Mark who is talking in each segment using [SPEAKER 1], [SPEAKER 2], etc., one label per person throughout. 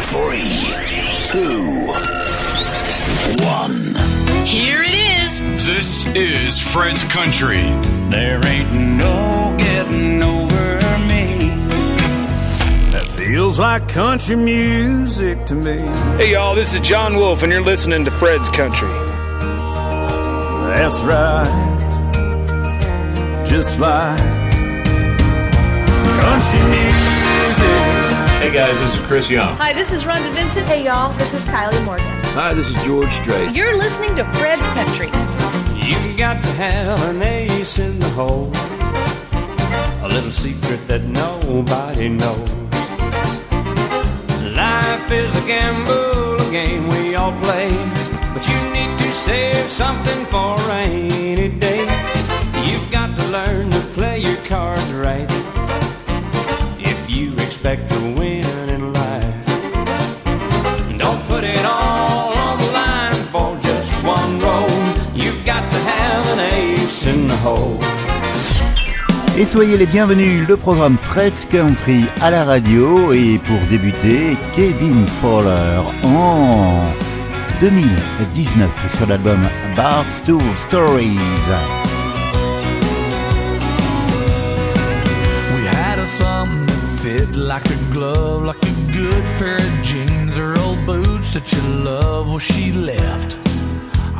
[SPEAKER 1] Three, two, one.
[SPEAKER 2] Here it is.
[SPEAKER 3] This is Fred's Country.
[SPEAKER 4] There ain't no getting over me. That feels like country music to me.
[SPEAKER 5] Hey y'all, this is John Wolf, and you're listening to Fred's Country.
[SPEAKER 4] That's right. Just like country music.
[SPEAKER 6] Hey guys, this is Chris Young.
[SPEAKER 7] Hi, this is Rhonda Vincent. Hey, y'all, this is Kylie Morgan.
[SPEAKER 8] Hi, this is George Strait.
[SPEAKER 7] You're listening to Fred's Country.
[SPEAKER 4] You've got to have an ace in the hole. A little secret that nobody knows. Life is a gamble, a game we all play. But you need to save something for a rainy day. You've got to learn to play your cards right. If you expect to win
[SPEAKER 9] Et soyez les bienvenus, le programme Fred's Country à la radio et pour débuter, Kevin Fowler en 2019 sur l'album Barstool Stories.
[SPEAKER 10] Like a good pair of jeans or old boots that you love. She left.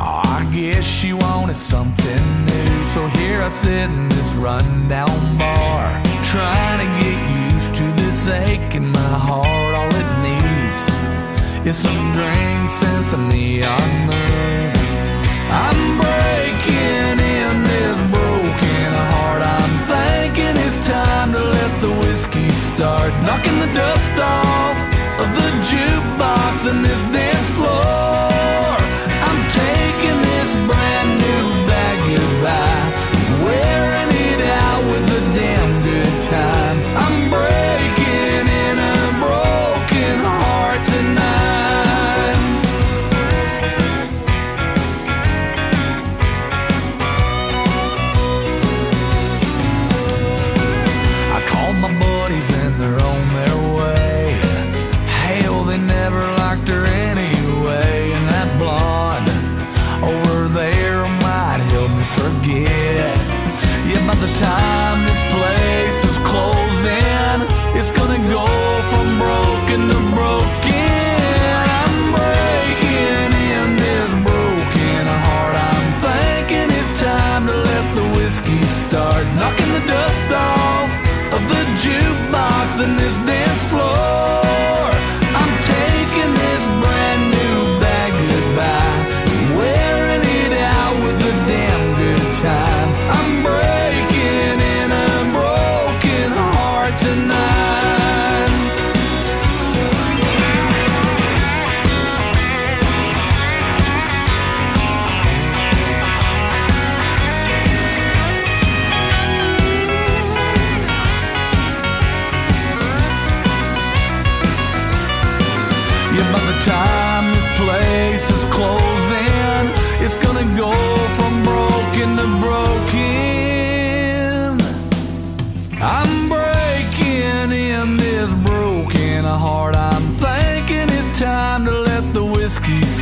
[SPEAKER 10] Oh, I guess she wanted something new. So here I sit in this rundown bar, trying to get used to this ache in my heart. All it needs is some drinks and some neon moon. I'm breaking in this broken heart. I'm thinking it's time to let the whiskey start knocking the dust off of the jukebox and this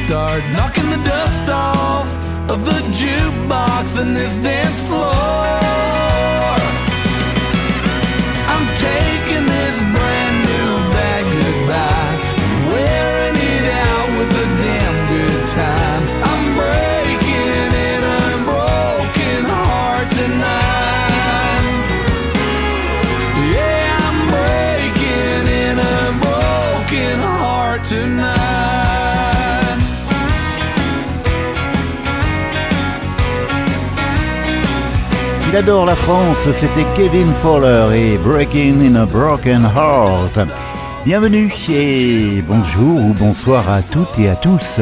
[SPEAKER 10] start knocking the dust off of the jukebox and this dance floor.
[SPEAKER 9] Adore la France, c'était Kevin Fowler et Breaking in a Broken Heart. Bienvenue et bonjour ou bonsoir à toutes et à tous.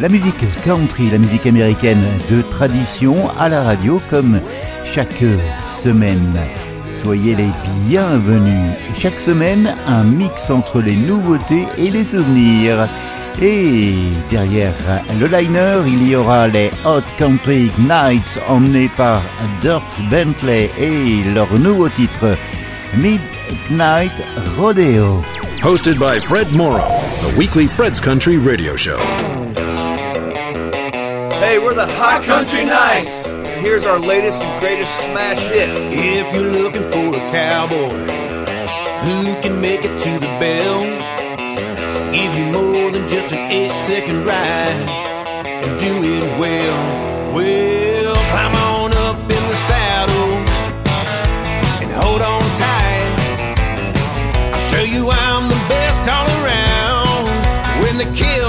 [SPEAKER 9] La musique country, la musique américaine de tradition à la radio comme chaque semaine. Soyez les bienvenus. Chaque semaine, un mix entre les nouveautés et les souvenirs. Et derrière le liner, il y aura les Hot Country Knights emmenés par Dierks Bentley et leur nouveau titre Midknight Rodeo.
[SPEAKER 2] Hosted by Fred Morrow, the weekly Fred's Country radio show.
[SPEAKER 11] Hey, we're the Hot Country Knights. And here's our latest and greatest smash hit.
[SPEAKER 12] If you're looking for a cowboy who can make it to the bell, give you more than just an eight second ride, and do it well. Well, climb on up in the saddle and hold on tight. I'll show you I'm the best all around when they kill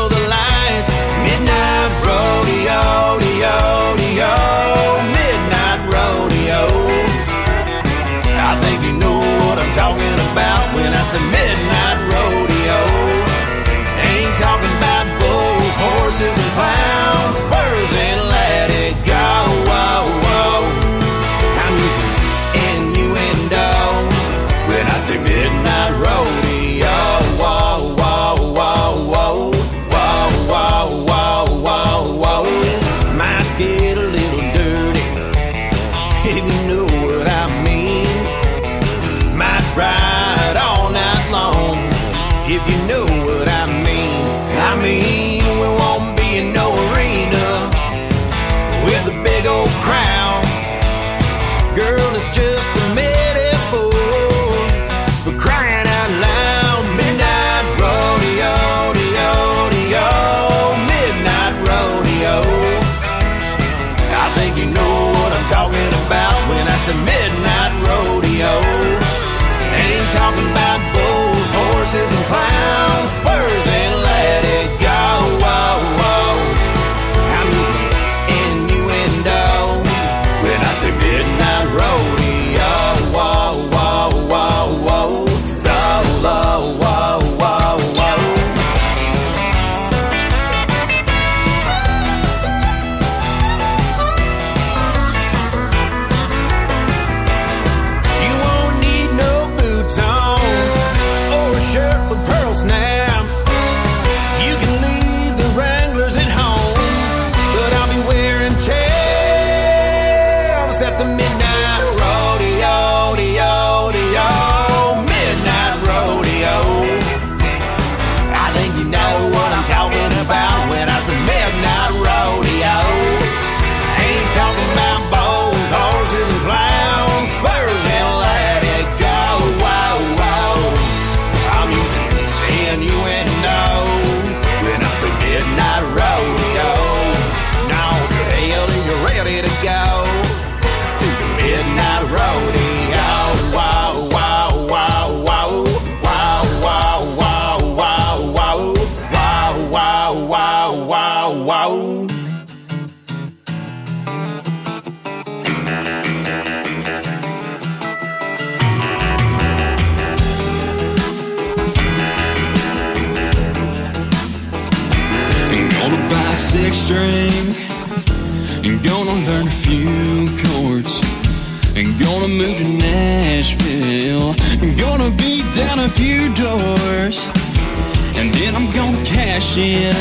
[SPEAKER 12] in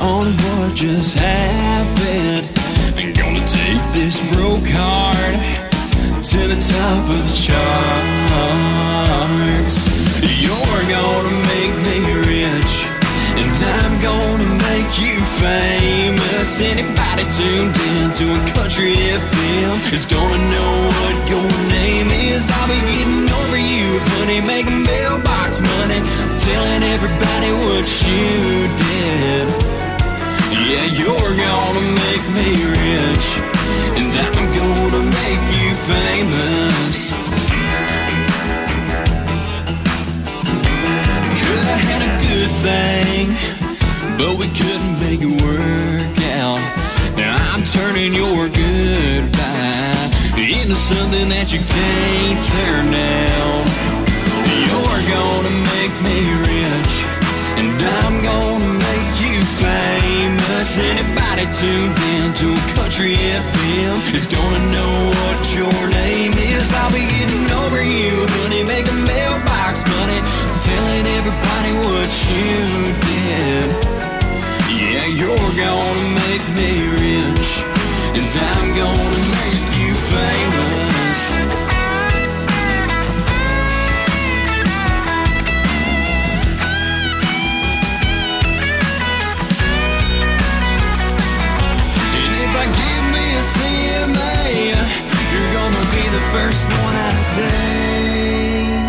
[SPEAKER 12] on what
[SPEAKER 13] just happened and gonna take this broke heart to the top of the charts you're gonna make me rich and I'm gonna make you famous. Anybody tuned in to a country FM is gonna know what your name is. I'll be getting over you, honey, making mailbox money, telling everybody what you did. Yeah, you're gonna make me rich, and I'm gonna make you famous. Could I had a good thing, but we couldn't make it work out. Now I'm turning your goodbye into something that you can't turn down. You're gonna make me rich, and I'm gonna make you famous. Anybody tuned in to a country FM is gonna know what your name is. I'll be getting over you, honey, making mailbox money, telling everybody what you did. Yeah, you're gonna make me rich, and I'm gonna make you famous. And if I give me a you're gonna be the first one I think.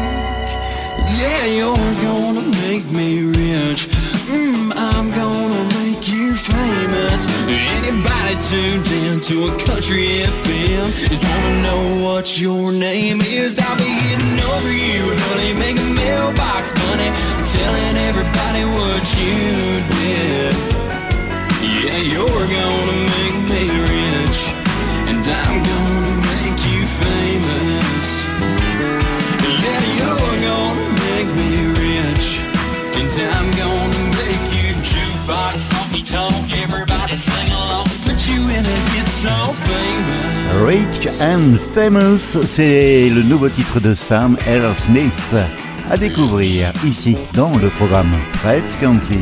[SPEAKER 13] Yeah, you're gonna make me to a country FM is gonna know what your name is. I'll be getting over you, honey, making mailbox money, telling everybody what you did. Yeah, you're gonna make me rich, and I'm gonna make you famous. Yeah, you're gonna make me rich, and I'm gonna make you jukebox
[SPEAKER 9] Rich and Famous, c'est le nouveau titre de Sam L. Smith à découvrir ici dans le programme Fred's Country.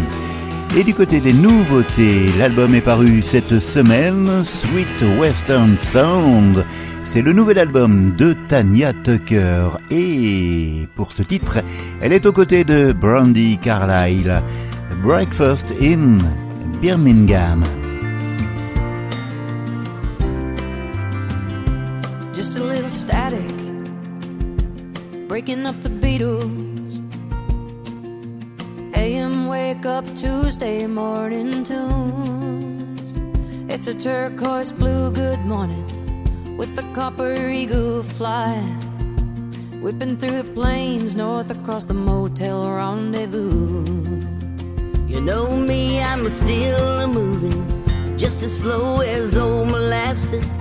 [SPEAKER 9] Et du côté des nouveautés, l'album est paru cette semaine, Sweet Western Sound. C'est le nouvel album de Tanya Tucker. Et pour ce titre, elle est aux côtés de Brandy Carlyle. Breakfast in Birmingham.
[SPEAKER 14] Breaking up the Beatles. AM wake up Tuesday morning tunes. It's a turquoise blue good morning with the copper eagle fly. Whipping through the plains north across the motel rendezvous.
[SPEAKER 15] You know me, I'm still a moving, just as slow as old molasses.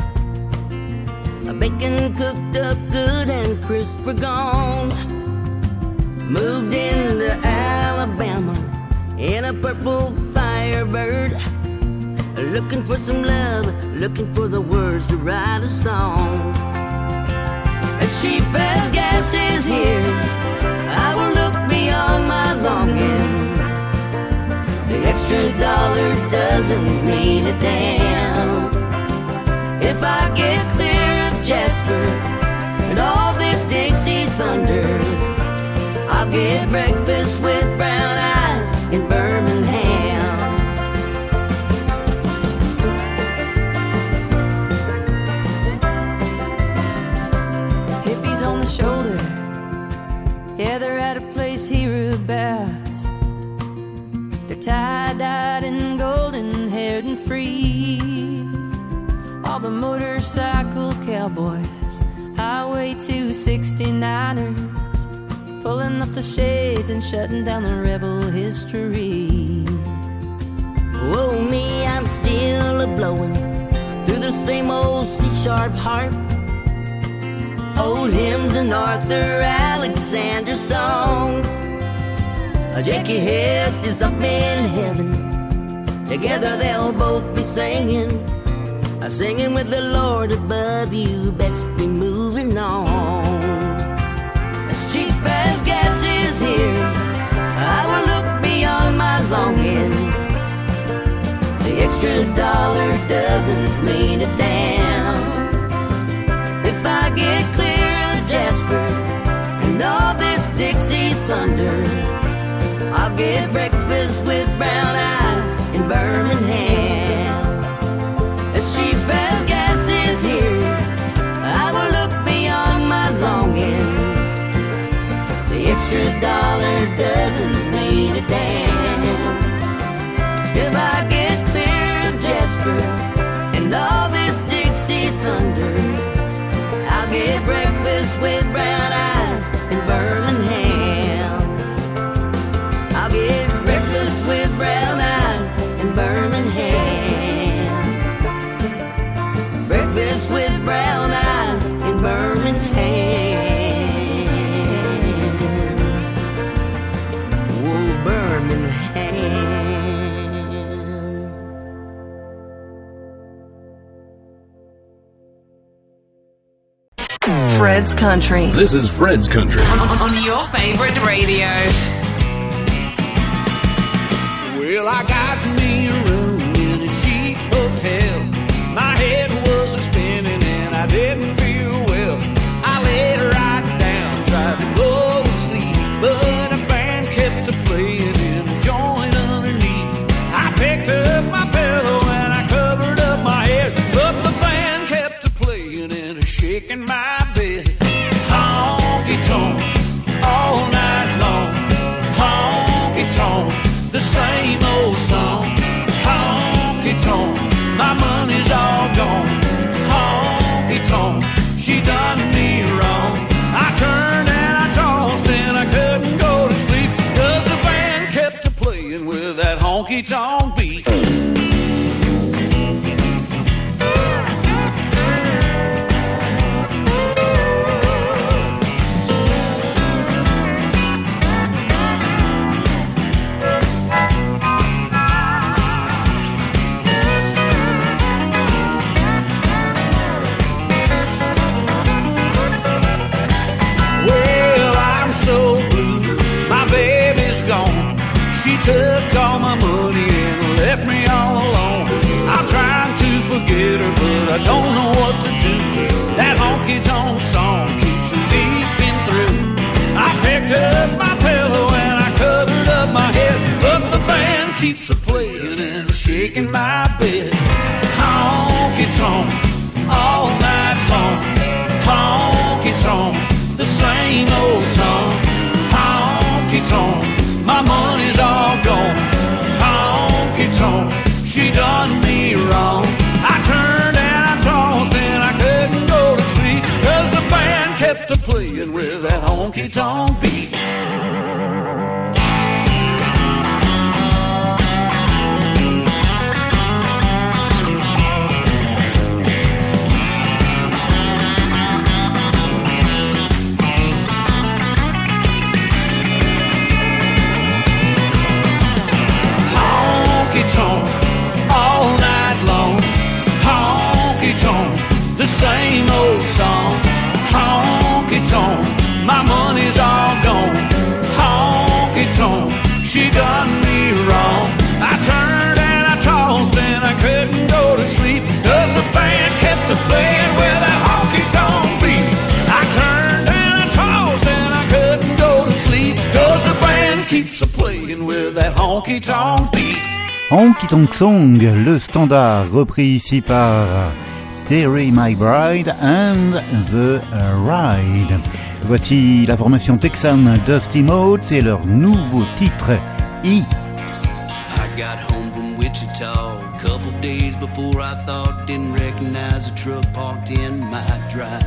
[SPEAKER 15] Bacon cooked up good and crisp we're gone. Moved into Alabama in a purple firebird. Looking for some love, looking for the words to write a song. As cheap as gas is here, I will look beyond my longing. The extra dollar doesn't mean a damn. If I get Jasper and all this Dixie thunder, I'll get breakfast with brown eyes in Birmingham.
[SPEAKER 14] Hippies on the shoulder, yeah, they're at a place hereabouts. They're tie-dyed the motorcycle cowboys, Highway 269ers, pulling up the shades and shutting down the rebel history.
[SPEAKER 15] Whoa, me, I'm still a blowing through the same old C sharp harp. Old hymns and Arthur Alexander songs. Jackie Hess is up in heaven. Together they'll both be singing. Singing with the Lord above you, best be moving on. As cheap as gas is here, I will look beyond my longing. The extra dollar doesn't mean a damn. If I get clear of Jasper and all this Dixie thunder, I'll get breakfast with brown eyes in Birmingham. Extra dollar doesn't mean a damn. If I get clear of Jasper and all this Dixie thunder, I'll get breakfast with brown eyes in Birmingham.
[SPEAKER 16] Fred's Country.
[SPEAKER 2] This is Fred's Country.
[SPEAKER 16] On your favorite radio.
[SPEAKER 17] Well, I got me a room in a cheap hotel. My head was a spinning and I didn't feel well. I laid right down, tried to go to sleep, but a band kept a playing in a joint underneath. I picked up my pillow and I covered up my head, but the band kept a playing and a shaking my
[SPEAKER 18] the same old song. Honky tonk, my money's all making my bed. Honky tonk all night long. Honky tonk, the same old song. Honky tonk, my money's all gone. Honky tonk, she done me wrong. I turned and I tossed and I couldn't go to sleep 'cause the band kept a playing with that honky tonk beat. Honky Tonk Song,
[SPEAKER 9] le standard repris ici par Terry McBride and The Ride. Voici la formation texane Dusty Motes et leur nouveau titre
[SPEAKER 10] I got home from Wichita a couple days before I thought didn't recognize a truck parked in my drive.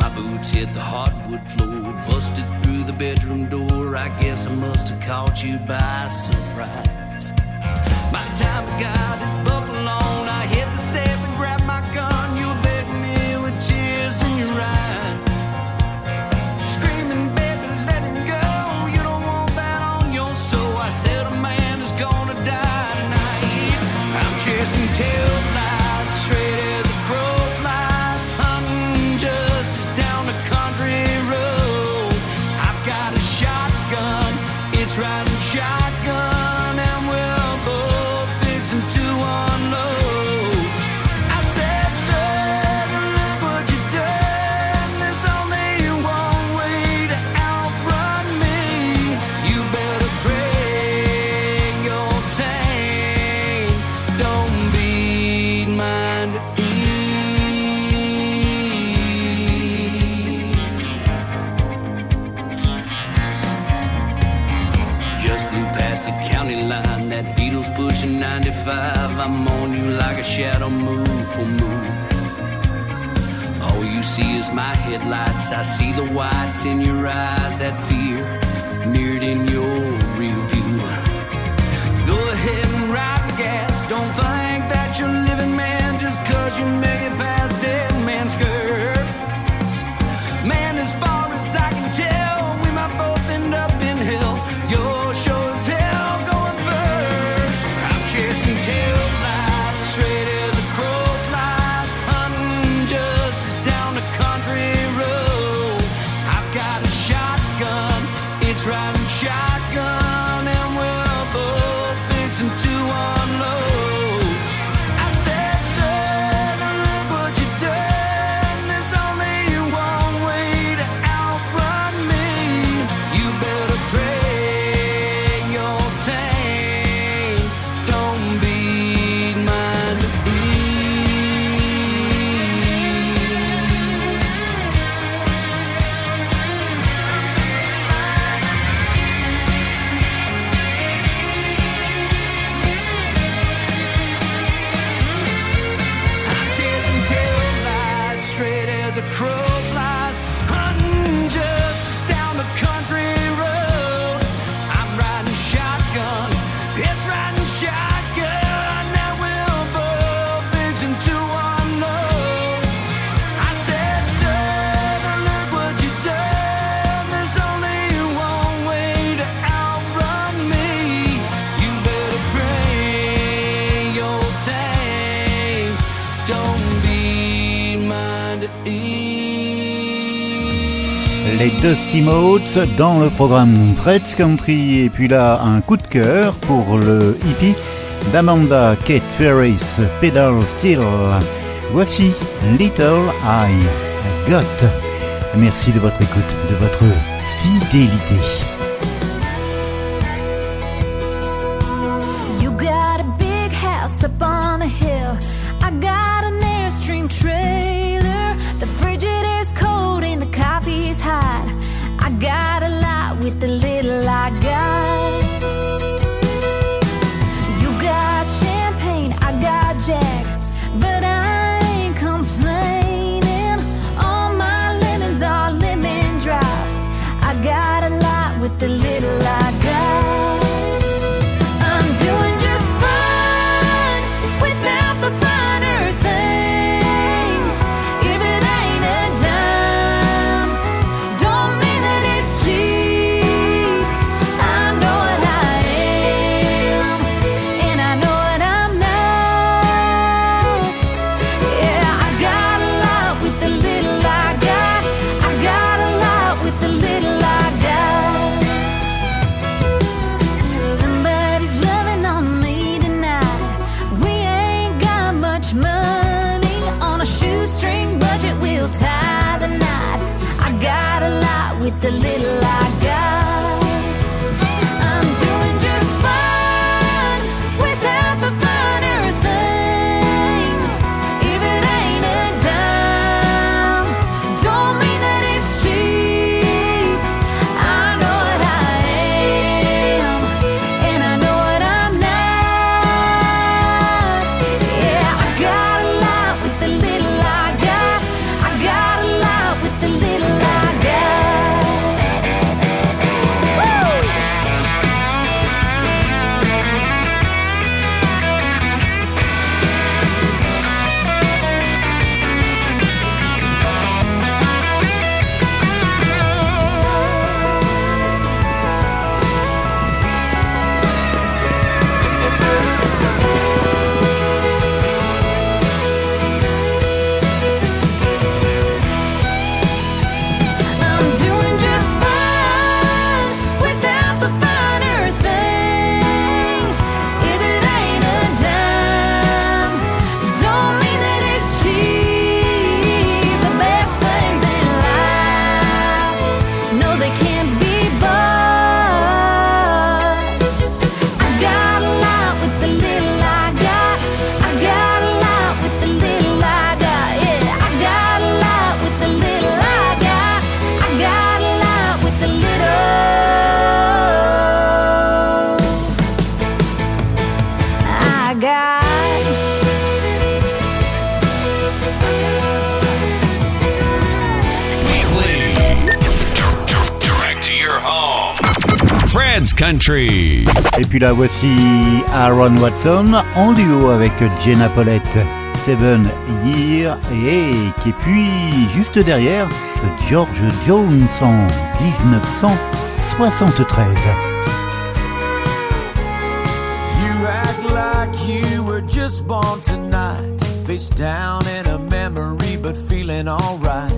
[SPEAKER 10] My boots hit the hardwood floor, busted through the bedroom door. I guess I must have caught you by surprise. your eyes.
[SPEAKER 14] Les Dusty Motes dans le programme Fred's Country. Et puis là, un coup de cœur pour le hippie d'Amanda Kate Ferris, Pedal Steel. Voici Little I Got. Merci de votre écoute, de votre fidélité.
[SPEAKER 3] Country.
[SPEAKER 14] Et puis là voici Aaron Watson en duo avec Jenna Paulette, Seven Year Ache. Et puis juste derrière, George Jones en 1973.
[SPEAKER 12] You act like you were just born tonight. Face down in a memory, but feeling alright.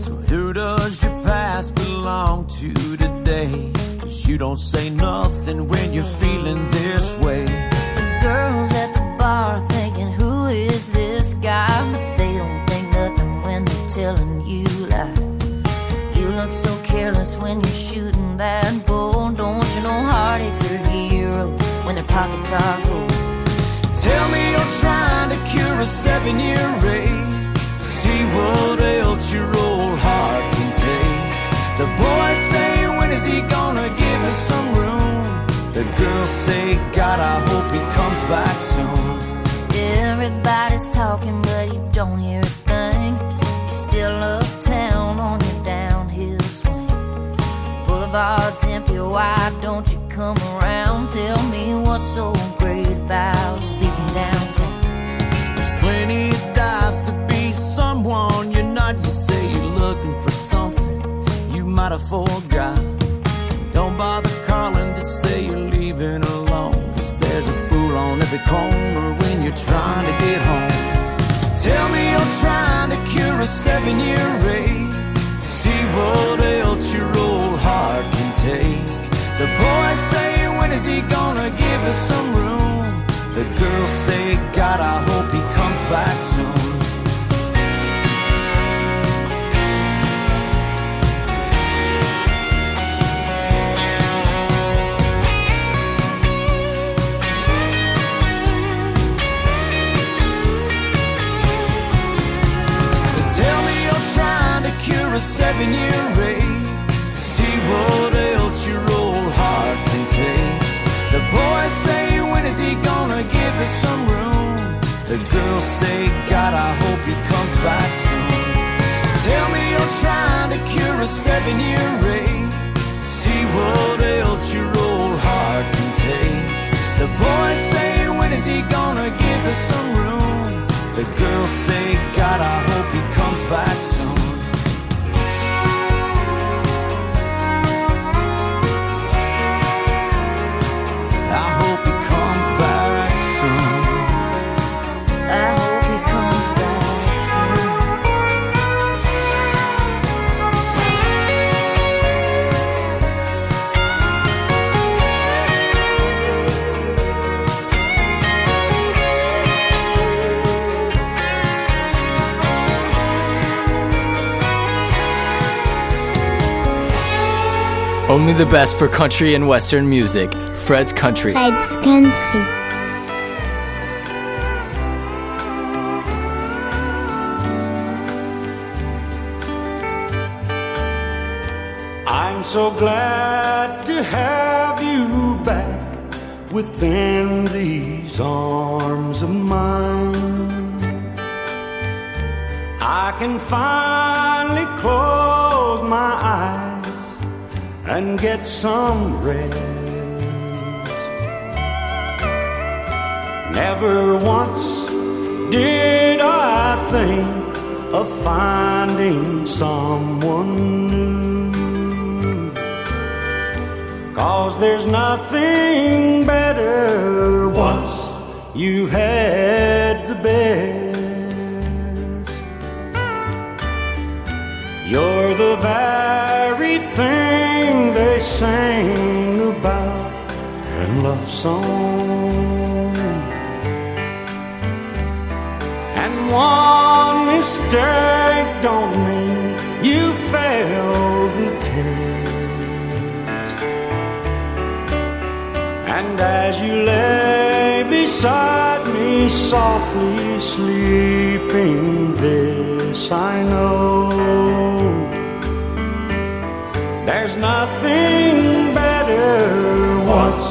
[SPEAKER 12] So, who does your past belong to today? You don't say nothing when you're feeling this way.
[SPEAKER 15] The girls at the bar thinking, who is this guy? But they don't think nothing when they're telling you lies. You look so careless when you're shooting that bull. Don't you know heartaches are heroes when their pockets are full?
[SPEAKER 12] Tell me you're trying to cure a seven year ache. See what else your old heart can take. The boys say, when is he gonna give us some room? The girls say, God, I hope he comes back soon.
[SPEAKER 15] Everybody's talking, but you don't hear a thing. You're still uptown on your downhill swing. Boulevard's empty, why don't you come around? Tell me what's so great about sleeping downtown.
[SPEAKER 12] There's plenty of dives to be someone you're not. You say you're looking for something you might have forgot. Don't bother calling to say you're leaving alone. Cause there's a fool on every corner when you're trying to get home. Tell me you're trying to cure a seven year ache. See what else your old heart can take. The boys say, when is he gonna give us some room? The girls say, God, I hope he comes back soon. Say, When is he gonna give us some room? The girl say, God, I hope he comes back soon. Tell me you're trying to cure a seven year rate. See what else your old heart can take. The boys say, when is he gonna give us some room? The girls say, God, I hope he comes back soon.
[SPEAKER 11] Only the best for country and western music. Fred's Country.
[SPEAKER 19] Fred's Country.
[SPEAKER 20] I'm so glad to have you back within these arms of mine. I can finally close my eyes and get some rest. Never once did I think of finding someone new. Cause there's nothing better once you've had the best. You're the very sing about in love song. And one mistake don't mean you failed the test. And as you lay beside me, softly sleeping, this I know. There's nothing better once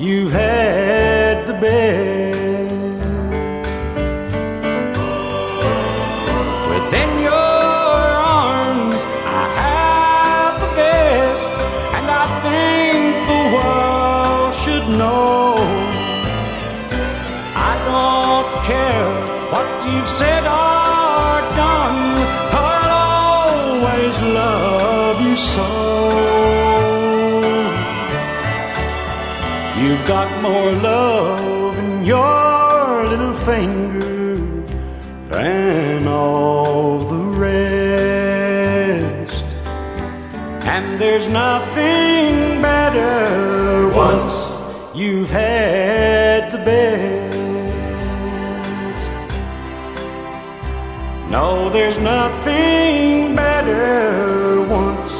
[SPEAKER 20] you've had the best. Within your arms, I have the best, and I think the world should know. I don't care what you've said got more love in your little finger than all the rest. And there's nothing better once you've had the best. No, there's nothing better once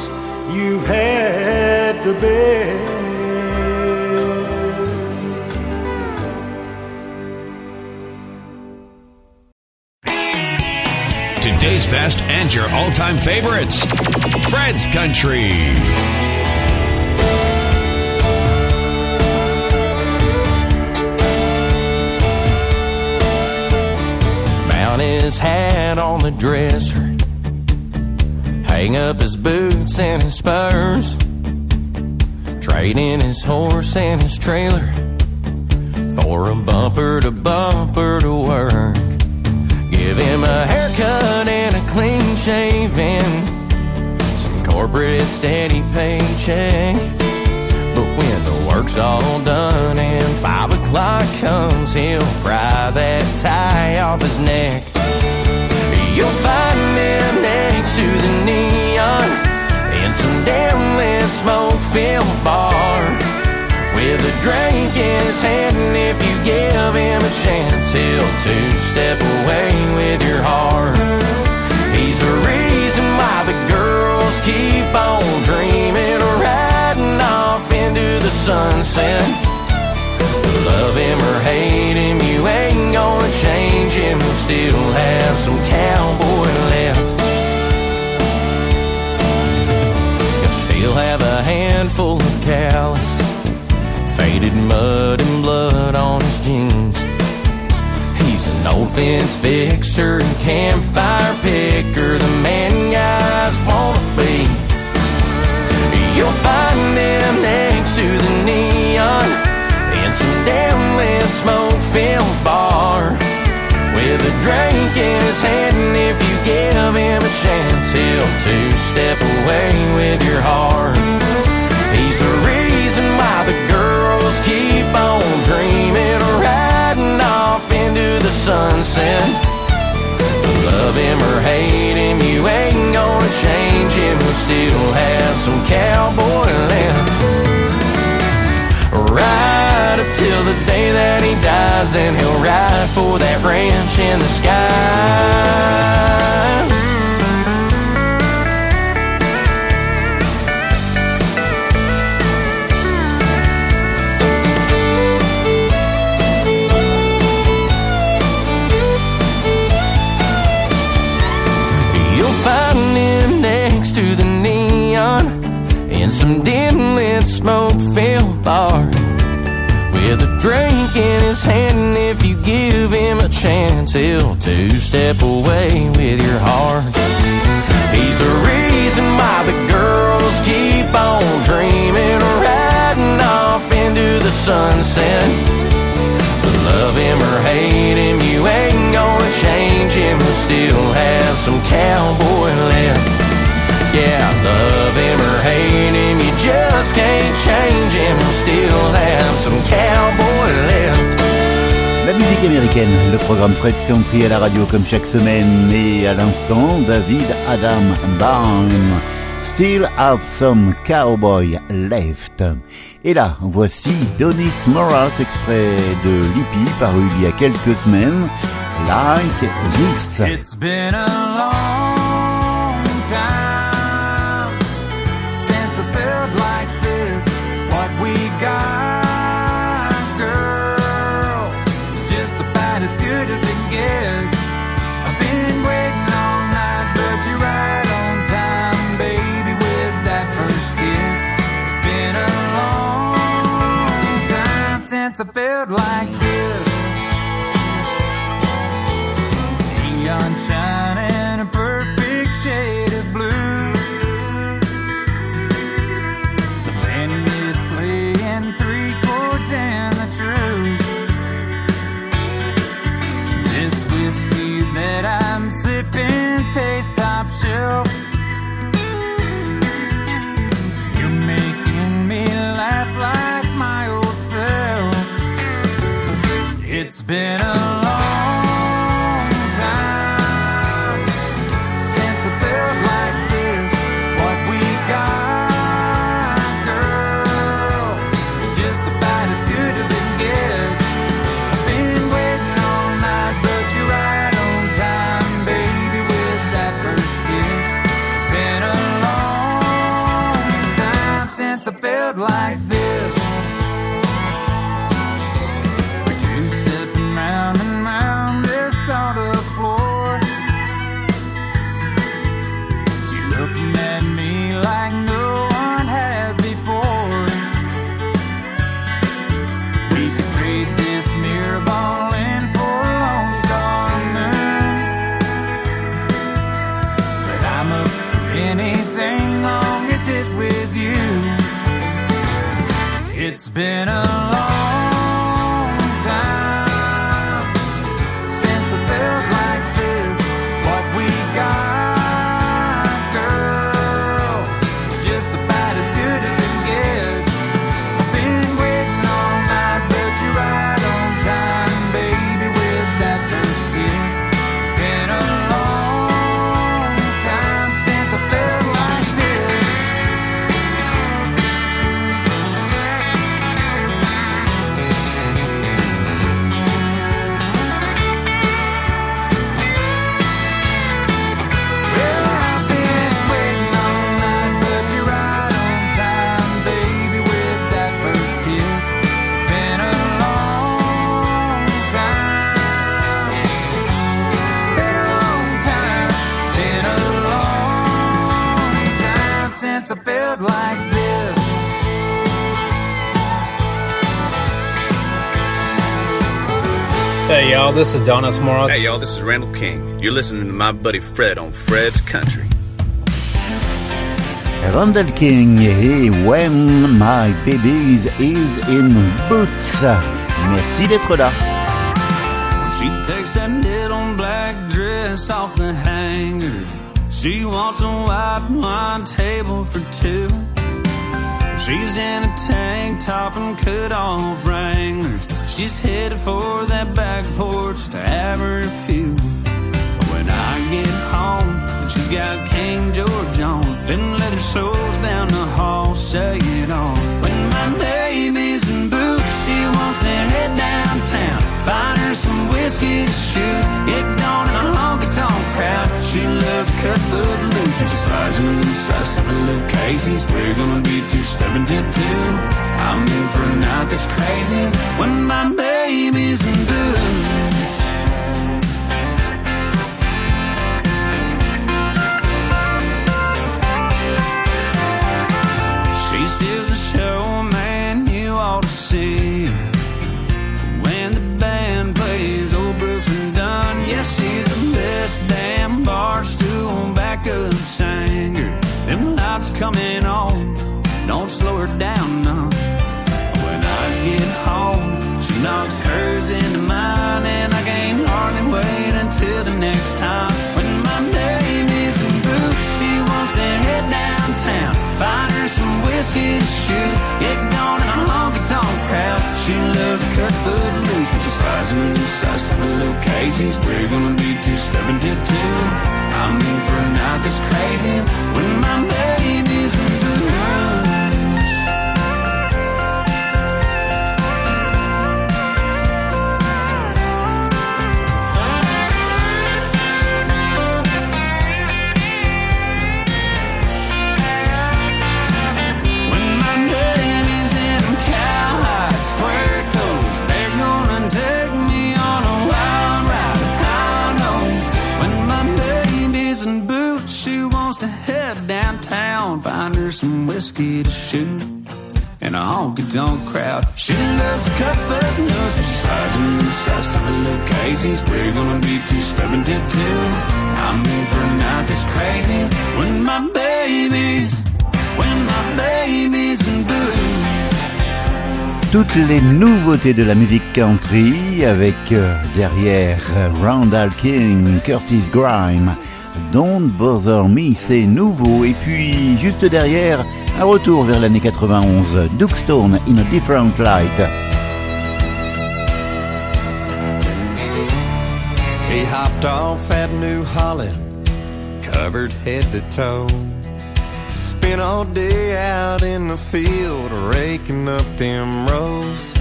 [SPEAKER 20] you've had the best.
[SPEAKER 3] And your all time favorites. Fred's Country.
[SPEAKER 21] Mount his hat on the dresser. Hang up his boots and his spurs. Trade in his horse and his trailer for a bumper to bumper to work. Give him a haircut and a clean shaving. Some corporate steady paycheck. But when the work's all done and five o'clock comes, he'll pry that tie off his neck. You'll find him next to the neon, in some damn lit smoke filled bar with a drink in his hand. And if you give him a chance, he'll two step away with your heart. He's the reason why the girls keep on dreaming, riding off into the sunset. Love him or hate him, you ain't gonna change him. He'll still have some cowboy left. He'll still have a handful of calloused, faded mud and blood on his jeans. He's an old fence fixer and campfire picker, the man guys wanna be. You'll find him next to the neon in some damn lit smoke filled bar with a drink he and he'll ride for that ranch in the sky. You'll find him next to the neon in some dim lit smoke filled bar drink in his hand. And if you give him a chance, he'll two step away with your heart. He's the reason why the girls keep on dreaming, riding off into the sunset. But Love him or hate him, you ain't gonna change him. He'll still have some cowboy left. Yeah, love him or hate him, just can't change him. He'll still have some cowboy left.
[SPEAKER 9] La musique américaine, le programme Fred's Country à la radio comme chaque semaine et à l'instant, David Adam Barn. Still have some cowboy left. Et là, voici Donis Morales, extrait de Lippy, paru il y a quelques semaines, Like This.
[SPEAKER 10] It's been a long time this is Donice Morace.
[SPEAKER 22] Hey y'all, this is
[SPEAKER 23] Randall King. You're listening to my buddy Fred on Fred's Country.
[SPEAKER 9] Randall King et When My Baby is in Boots. Uh, merci d'être là.
[SPEAKER 10] She takes that little black dress off the hanger. She wants a white wine table for two. She's in a tank top and cut off wranglers. She's headed for that back porch to have her few. When I get home, and she's got King George on, them leather soles down the hall say it all. When my baby's in boots, she wants to head downtown, find her some whiskey to shoot, in a honky tonk crowd. She loves cut foot loose, and she slides in the size seven little Casey's. We're gonna be two stepping to two. I'm a night crazy when my baby's in boots. She steals the show, man, you ought to see. When the band plays Old Brooks and Dunn, yes, she's the best damn bar stool backup singer. Them lights coming on, don't slow her down knocks hers into mine, and I can't hardly wait until the next time. When my baby's in boots, she wants to head downtown, find her some whiskey to shoot, get gone in a honky tonk crowd. She loves loose, when she slides in the size seven little Casey's. We're gonna be two stepping to two. I'm in for a night that's crazy when my baby's I'm crazy. When my when my in boots.
[SPEAKER 9] Toutes les nouveautés de la musique country avec euh, derrière euh, Randall King, Curtis Grime, Don't Bother Me, c'est nouveau. Et puis juste derrière, un retour vers l'année 91, Doug Stone in a Different Light.
[SPEAKER 24] He hopped off at New Holland, covered head to toe. Spent all day out in the field, raking up them rows.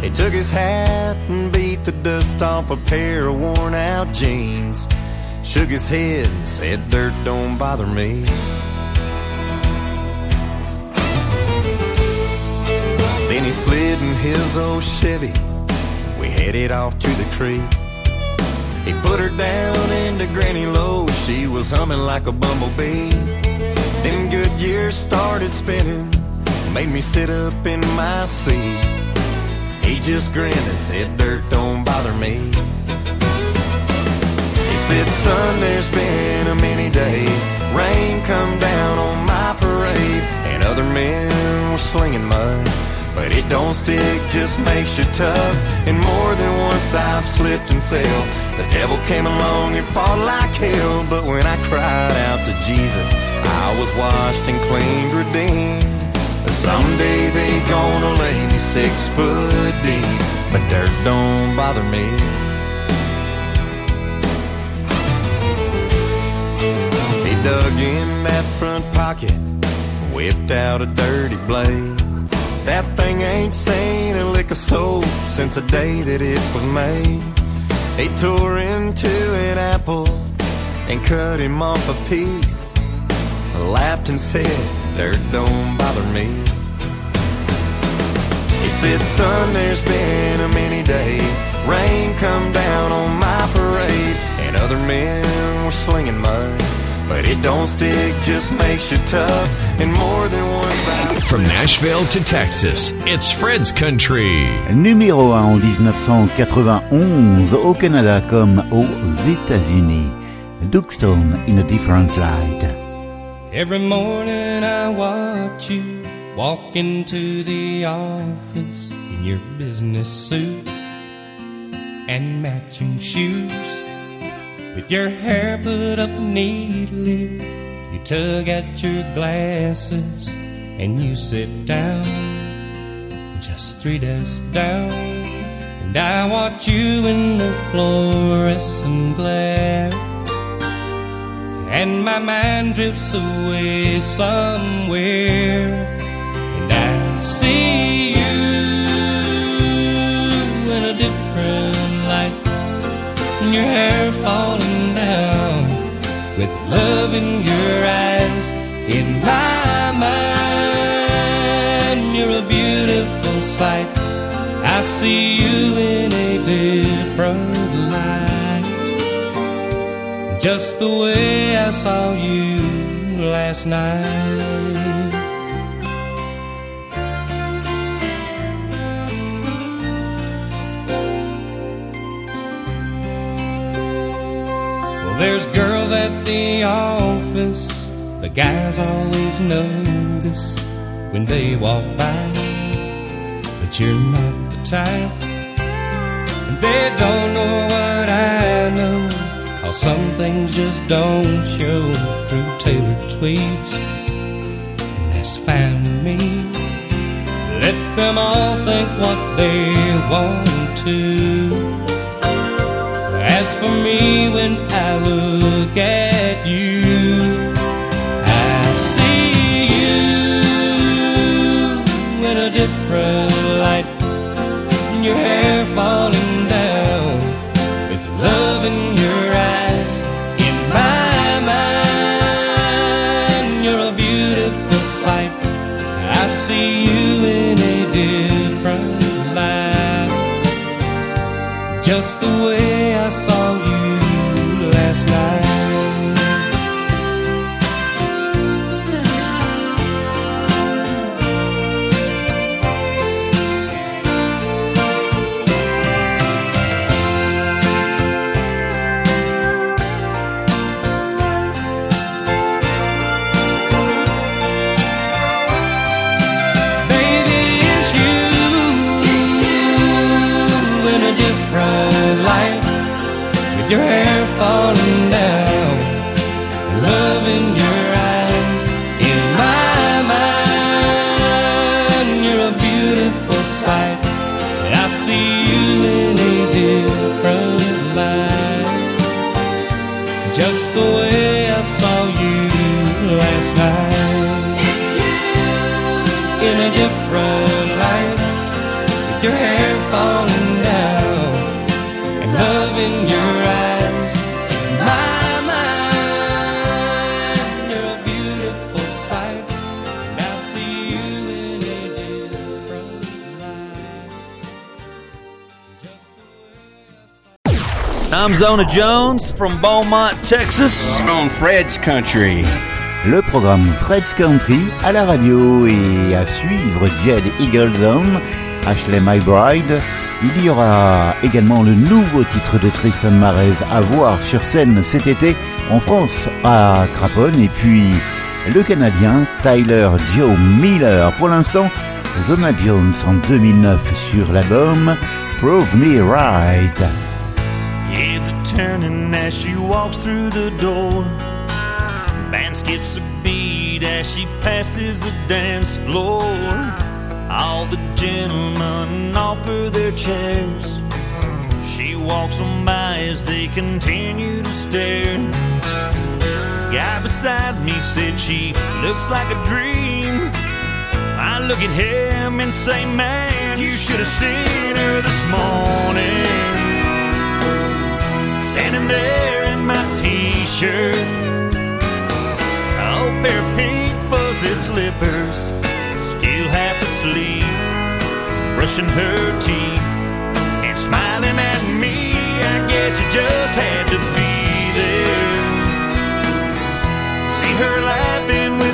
[SPEAKER 24] He took his hat and beat the dust off a pair of worn out jeans. Shook his head and said, Dirt don't bother me. Then he slid in his old Chevy. We headed off to the creek. He put her down into Granny Low. She was humming like a bumblebee. Then good years started spinning, made me sit up in my seat. He just grinned and said, Dirt don't bother me. He said, Son, there's been a many day. Rain come down on my parade, and other men were slinging mud. But it don't stick, just makes you tough. And more than once I've slipped and fell. The devil came along and fought like hell. But when I cried out to Jesus, I was washed and cleaned, redeemed. Someday they gonna lay me six foot deep. But dirt don't bother me. He dug in that front pocket, whipped out a dirty blade. That thing ain't seen a lick of soap since the day that it was made. He tore into an apple and cut him off a piece. I Laughed and said, Dirt don't bother me. He said, Son, there's been a many day. Rain come down on my parade, and other men were slinging mud.
[SPEAKER 21] But it don't stick, just makes you tough. And more than one round.
[SPEAKER 3] From Nashville to Texas, it's Fred's Country.
[SPEAKER 9] Numéro 1 en 1991 au Canada comme aux États-Unis. Doug-Stone in a different light.
[SPEAKER 25] Every morning I watch you walk into the office in your business suit and matching shoes. With your hair put up neatly, you tug at your glasses and you sit down just three desks down. And I watch you in the fluorescent glare. And my mind drifts away somewhere. And I see you in a different light. And your hair falling I see you in a different light. Just the way I saw you last night. Well, there's girls at the office, the guys always notice when they walk by. But you're not type, and they don't know what I know. How some things just don't show through tailored tweets, and that's fine with me. Let them all think what they want to. As for me, when I look at you, I see you in a different. Your hair falling
[SPEAKER 11] I'm Zona Jones from Beaumont, Texas.
[SPEAKER 21] On Fred's Country.
[SPEAKER 9] Le programme Fred's Country à la radio et à suivre Jed Eagleton, Ashley My Bride. Il y aura également le nouveau titre de Tristan Marez à voir sur scène cet été en France à Craponne et puis le Canadien Tyler Joe Miller. Pour l'instant, Zona Jones en 2009 sur l'album Prove Me Right.
[SPEAKER 22] Turning as she walks through the door. Band skips a beat as she passes the dance floor. All the gentlemen offer their chairs. She walks on by as they continue to stare. Guy beside me said she looks like a dream. I look at him and say, Man, you should have seen her this morning. There in my t shirt. Oh, pair of pink fuzzy slippers. Still half asleep. Brushing her teeth and smiling at me. I guess you just had to be there. admit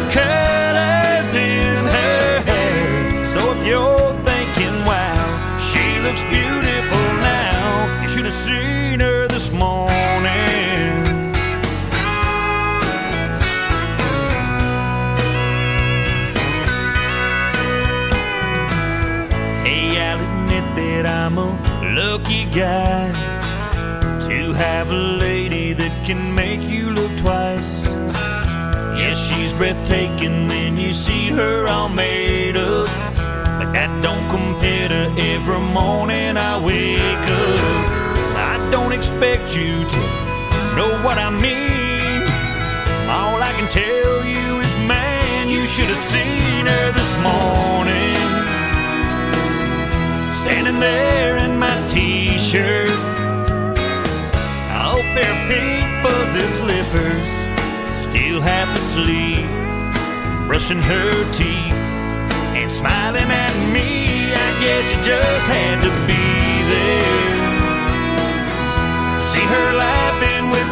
[SPEAKER 22] guy to have a lady that can make you look twice. Yes, she's breathtaking when you see her all made up. But that don't compare to every morning I wake up. I don't expect you to know what I mean. All I can tell you is, man, you should have seen her this morning. Standing there in my t-shirt. I hope they're pink fuzzy slippers. Still half asleep, brushing her teeth and smiling at me. I guess you just had to be there. See her laughing with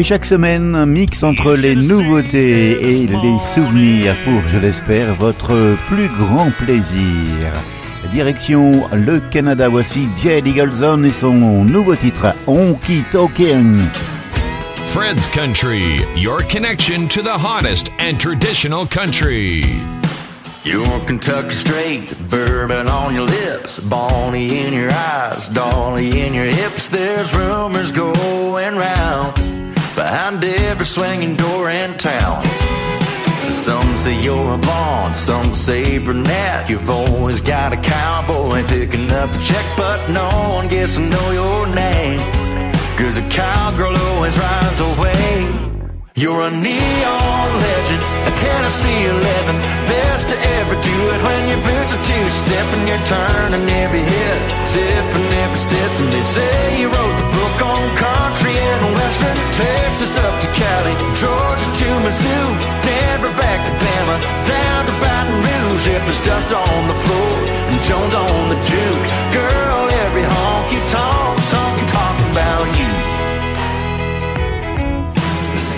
[SPEAKER 9] Et chaque semaine, un mix entre les nouveautés et les souvenirs pour, je l'espère, votre plus grand plaisir. Direction le Canada, voici Jed Eagleson et son nouveau titre, Honky Tonkin.
[SPEAKER 3] Fred's Country, your connection to the hottest and traditional country.
[SPEAKER 26] You're Kentucky straight, bourbon on your lips, Bonnie in your eyes, Dolly in your hips. There's rumors going round behind every swinging door in town. Some say you're a blonde, some say brunette. You've always got a cowboy picking up the check, but no one gets to know your name. Cause a cowgirl always rides away. You're a neon legend, a Tennessee 11. Best to ever do it when your boots are two-step and you're turning every hit, tipping every step. And they say you wrote the book on country and western, Texas up to Cali, Georgia to Mizzou, Denver back to Bama, down to Baton Rouge. If it's dust on the floor and Jones on the juke, girl, every honky tonk song talking about you.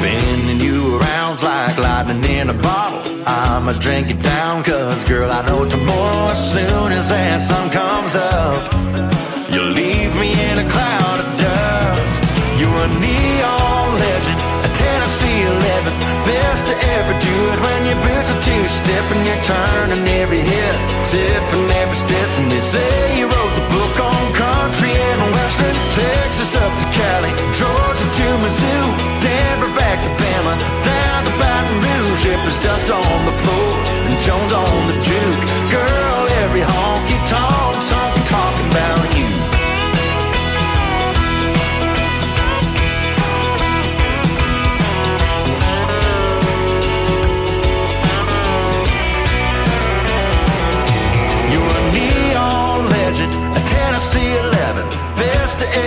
[SPEAKER 26] Spinning you around like lightning in a bottle. I'ma drink it down, cause girl, I know tomorrow, as soon as that sun comes up, you'll leave me in a cloud of dust. You're a neon legend, a Tennessee 11. Best to ever do it when your boots are two-step and you're turning every hip, tipping every step. And they say you wrote the book on country and western, Texas up to Cali, Georgia to Mizzou, Denver back to Bama, down to Baton Rouge. If there's dust on the floor and Jones on the juke, girl, every honky tonk song talking about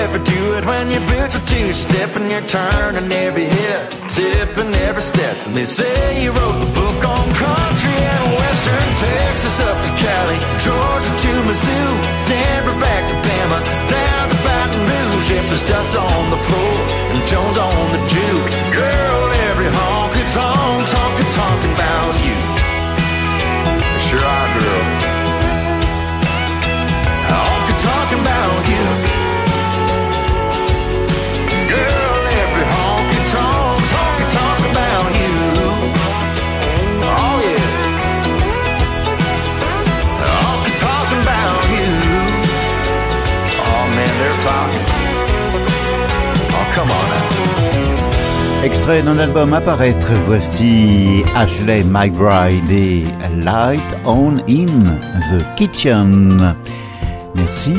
[SPEAKER 26] Best ever do it when your boots are two-step and you're turning every hip, tipping every step. And they say you wrote the book on country and western, Texas up to Cali, Georgia to Mizzou, Denver back to Bama, down to Baton Rouge. If there's dust on the floor and Jones on the juke, girl, every honky tonk talking talking about you. Sure are, girl. Honky talking about you. Oh talking. Oh come on now.
[SPEAKER 9] Extrait d'un album à paraître, voici Ashley McBride et Light On In the Kitchen. Merci,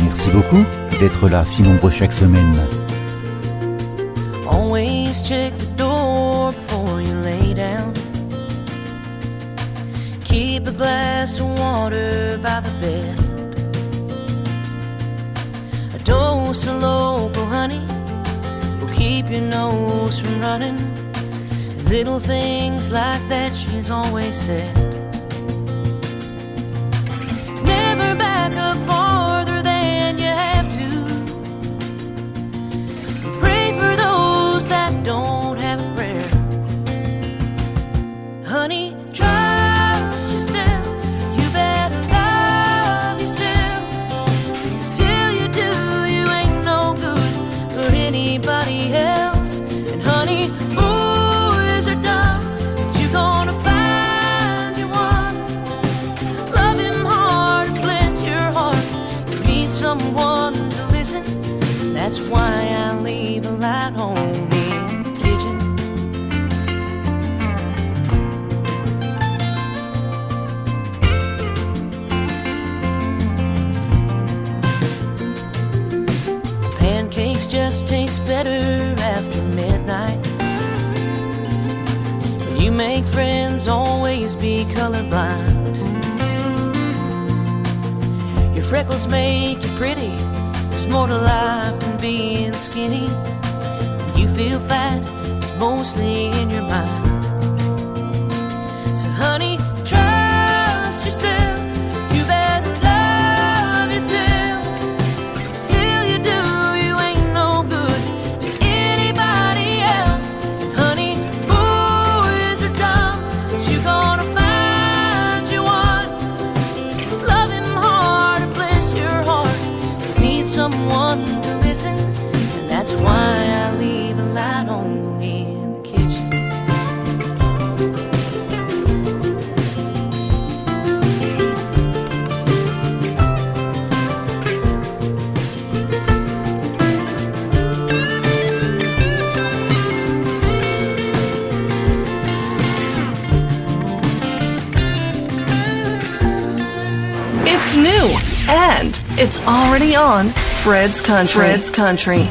[SPEAKER 9] merci beaucoup d'être là si nombreux chaque semaine.
[SPEAKER 15] always check the door before you lay down. Keep a glass of water by the bed. Dose of local honey will keep your nose from running. Little things like that, she's always said. Never back up farther than you have to. Pray for those that don't colorblind. Your freckles make you pretty. There's more to life than being skinny. When you feel fat, it's mostly
[SPEAKER 16] it's already on Fred's Country. Fred's Country.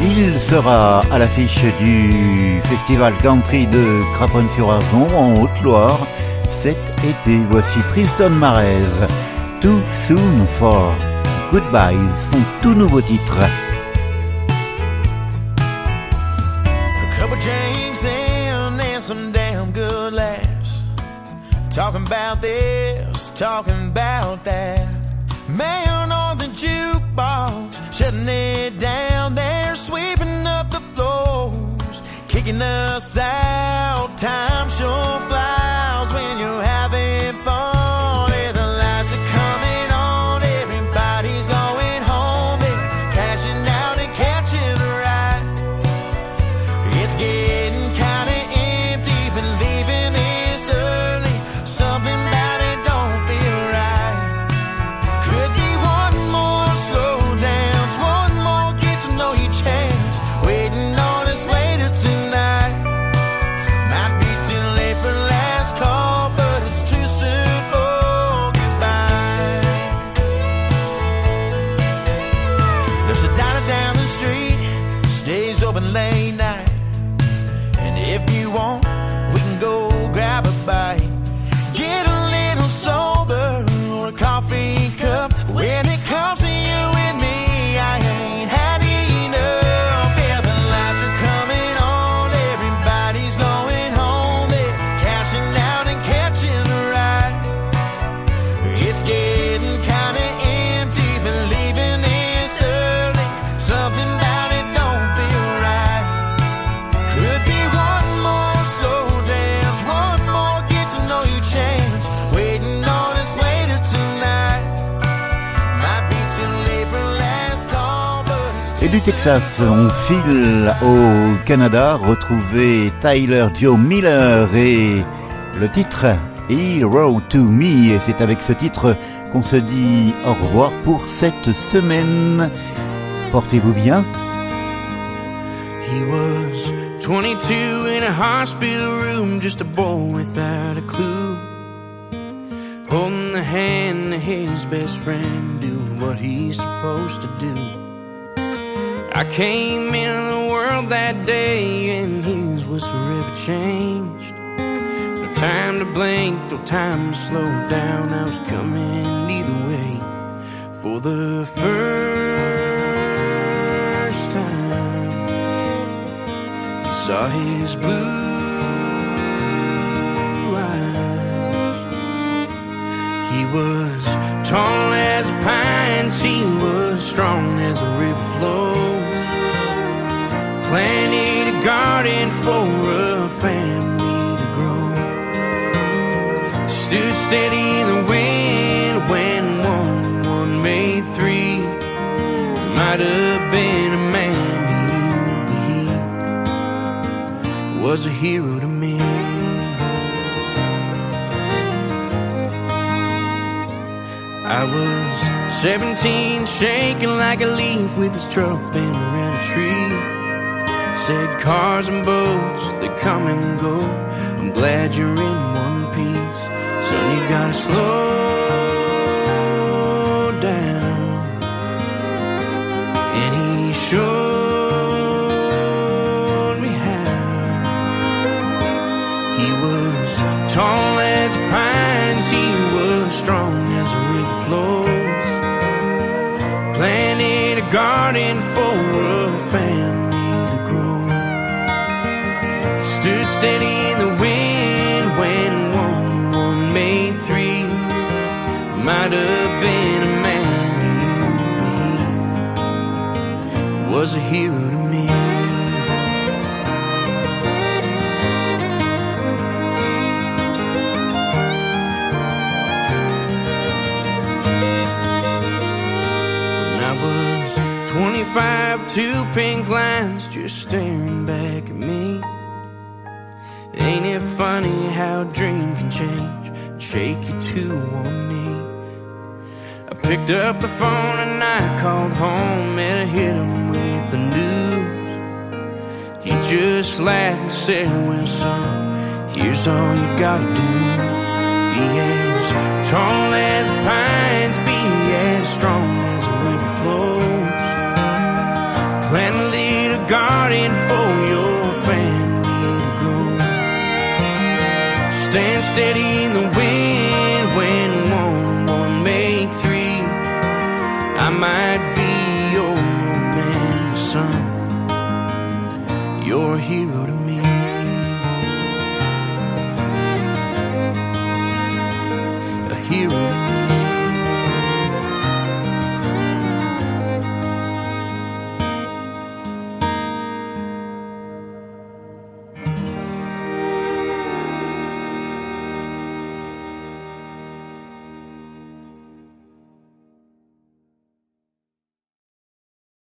[SPEAKER 9] Il sera à l'affiche du festival country de Craponne-sur-Arzon en Haute-Loire cet été. Voici Tristan Marez, Too Soon for Goodbye, son tout nouveau titre.
[SPEAKER 12] A couple drinks in and some damn good laughs. Talking about this, talking about that. Man on the jukebox, shutting it down. They're sweeping up the floors, kicking us out. Time sure flies when you're
[SPEAKER 9] Et du Texas, on file au Canada retrouver Tyler Joe Miller et le titre Hero to Me. Et c'est avec ce titre qu'on se dit au revoir pour cette semaine. Portez-vous bien.
[SPEAKER 27] He was 22 in a hospital room, just a boy without a clue. Holding the hand of his best friend, doing what he's supposed to do. I came into the world that day, and his was forever changed. No time to blink, no time to slow down. I was coming either way for the first time. He saw his blue eyes. He was tall as pines, he was strong as a river flows. Planted a garden for a family to grow. Stood steady in the wind when one one made three. Might have been a man but he was a hero to me. I was 17, shaking like a leaf with his truck bent around a tree. Said cars and boats, they come and go. I'm glad you're in one piece. Son, you gotta slow down. And he showed a hero to me. When I was 25, two pink lines just staring back at me. Ain't it funny how a dream can change shake you to one knee? I picked up the phone and I called home and I hit him just laughed and said, Well, son, here's all you gotta do. Be as tall as pines, be as strong as a river flows. Plant a little garden for your family to grow. Stand steady in the